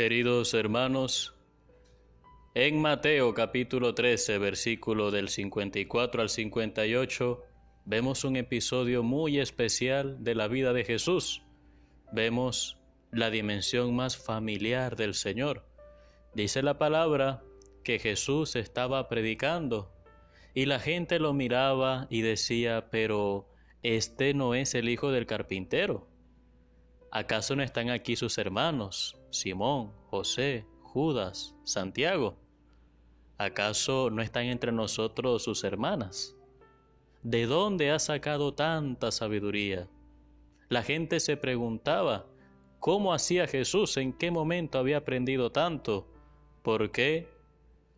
Queridos hermanos, en Mateo capítulo 13, versículo del 54 al 58, vemos un episodio muy especial de la vida de Jesús. Vemos la dimensión más familiar del Señor. Dice la palabra que Jesús estaba predicando y la gente lo miraba y decía, pero este no es el hijo del carpintero. ¿Acaso no están aquí sus hermanos, Simón, José, Judas, Santiago? ¿Acaso no están entre nosotros sus hermanas? ¿De dónde ha sacado tanta sabiduría? La gente se preguntaba, ¿cómo hacía Jesús? ¿En qué momento había aprendido tanto? ¿Por qué?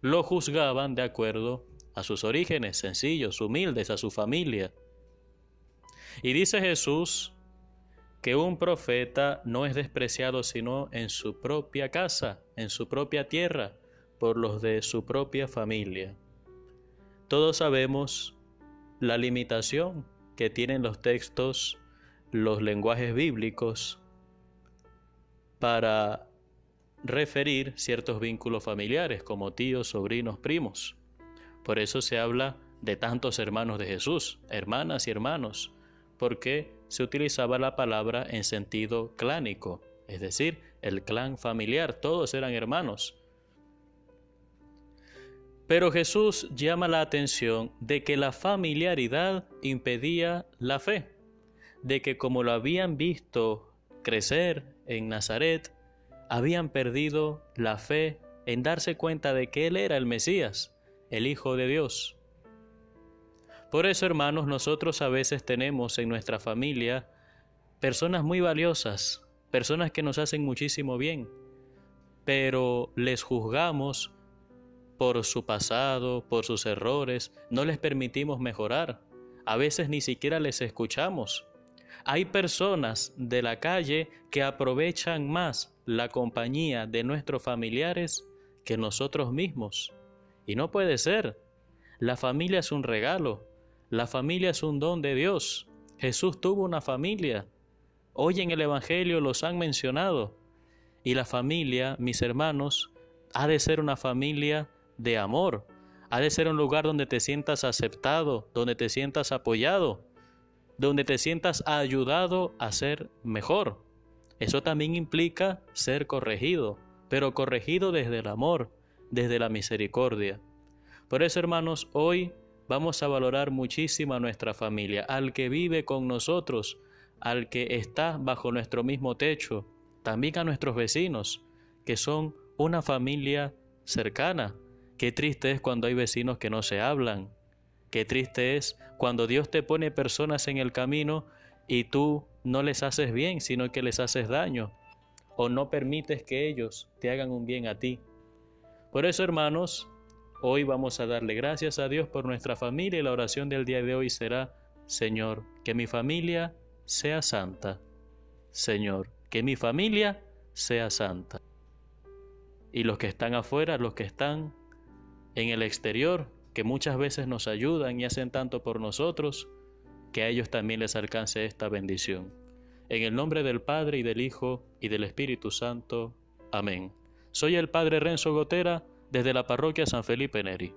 Lo juzgaban de acuerdo a sus orígenes sencillos, humildes, a su familia. Y dice Jesús que un profeta no es despreciado sino en su propia casa, en su propia tierra, por los de su propia familia. Todos sabemos la limitación que tienen los textos, los lenguajes bíblicos, para referir ciertos vínculos familiares como tíos, sobrinos, primos. Por eso se habla de tantos hermanos de Jesús, hermanas y hermanos, porque se utilizaba la palabra en sentido clánico, es decir, el clan familiar, todos eran hermanos. Pero Jesús llama la atención de que la familiaridad impedía la fe, de que como lo habían visto crecer en Nazaret, habían perdido la fe en darse cuenta de que Él era el Mesías, el Hijo de Dios. Por eso, hermanos, nosotros a veces tenemos en nuestra familia personas muy valiosas, personas que nos hacen muchísimo bien, pero les juzgamos por su pasado, por sus errores, no les permitimos mejorar, a veces ni siquiera les escuchamos. Hay personas de la calle que aprovechan más la compañía de nuestros familiares que nosotros mismos. Y no puede ser. La familia es un regalo. La familia es un don de Dios. Jesús tuvo una familia. Hoy en el Evangelio los han mencionado. Y la familia, mis hermanos, ha de ser una familia de amor. Ha de ser un lugar donde te sientas aceptado, donde te sientas apoyado, donde te sientas ayudado a ser mejor. Eso también implica ser corregido, pero corregido desde el amor, desde la misericordia. Por eso, hermanos, hoy vamos a valorar muchísimo a nuestra familia, al que vive con nosotros, al que está bajo nuestro mismo techo, también a nuestros vecinos, que son una familia cercana. Qué triste es cuando hay vecinos que no se hablan. Qué triste es cuando Dios te pone personas en el camino y tú no les haces bien, sino que les haces daño, o no permites que ellos te hagan un bien a ti. Por eso, hermanos, Hoy vamos a darle gracias a Dios por nuestra familia y la oración del día de hoy será, Señor, que mi familia sea santa. Señor, que mi familia sea santa. Y los que están afuera, los que están en el exterior, que muchas veces nos ayudan y hacen tanto por nosotros, que a ellos también les alcance esta bendición. En el nombre del Padre y del Hijo y del Espíritu Santo. Amén. Soy el Padre Renzo Gotera desde la parroquia San Felipe Neri.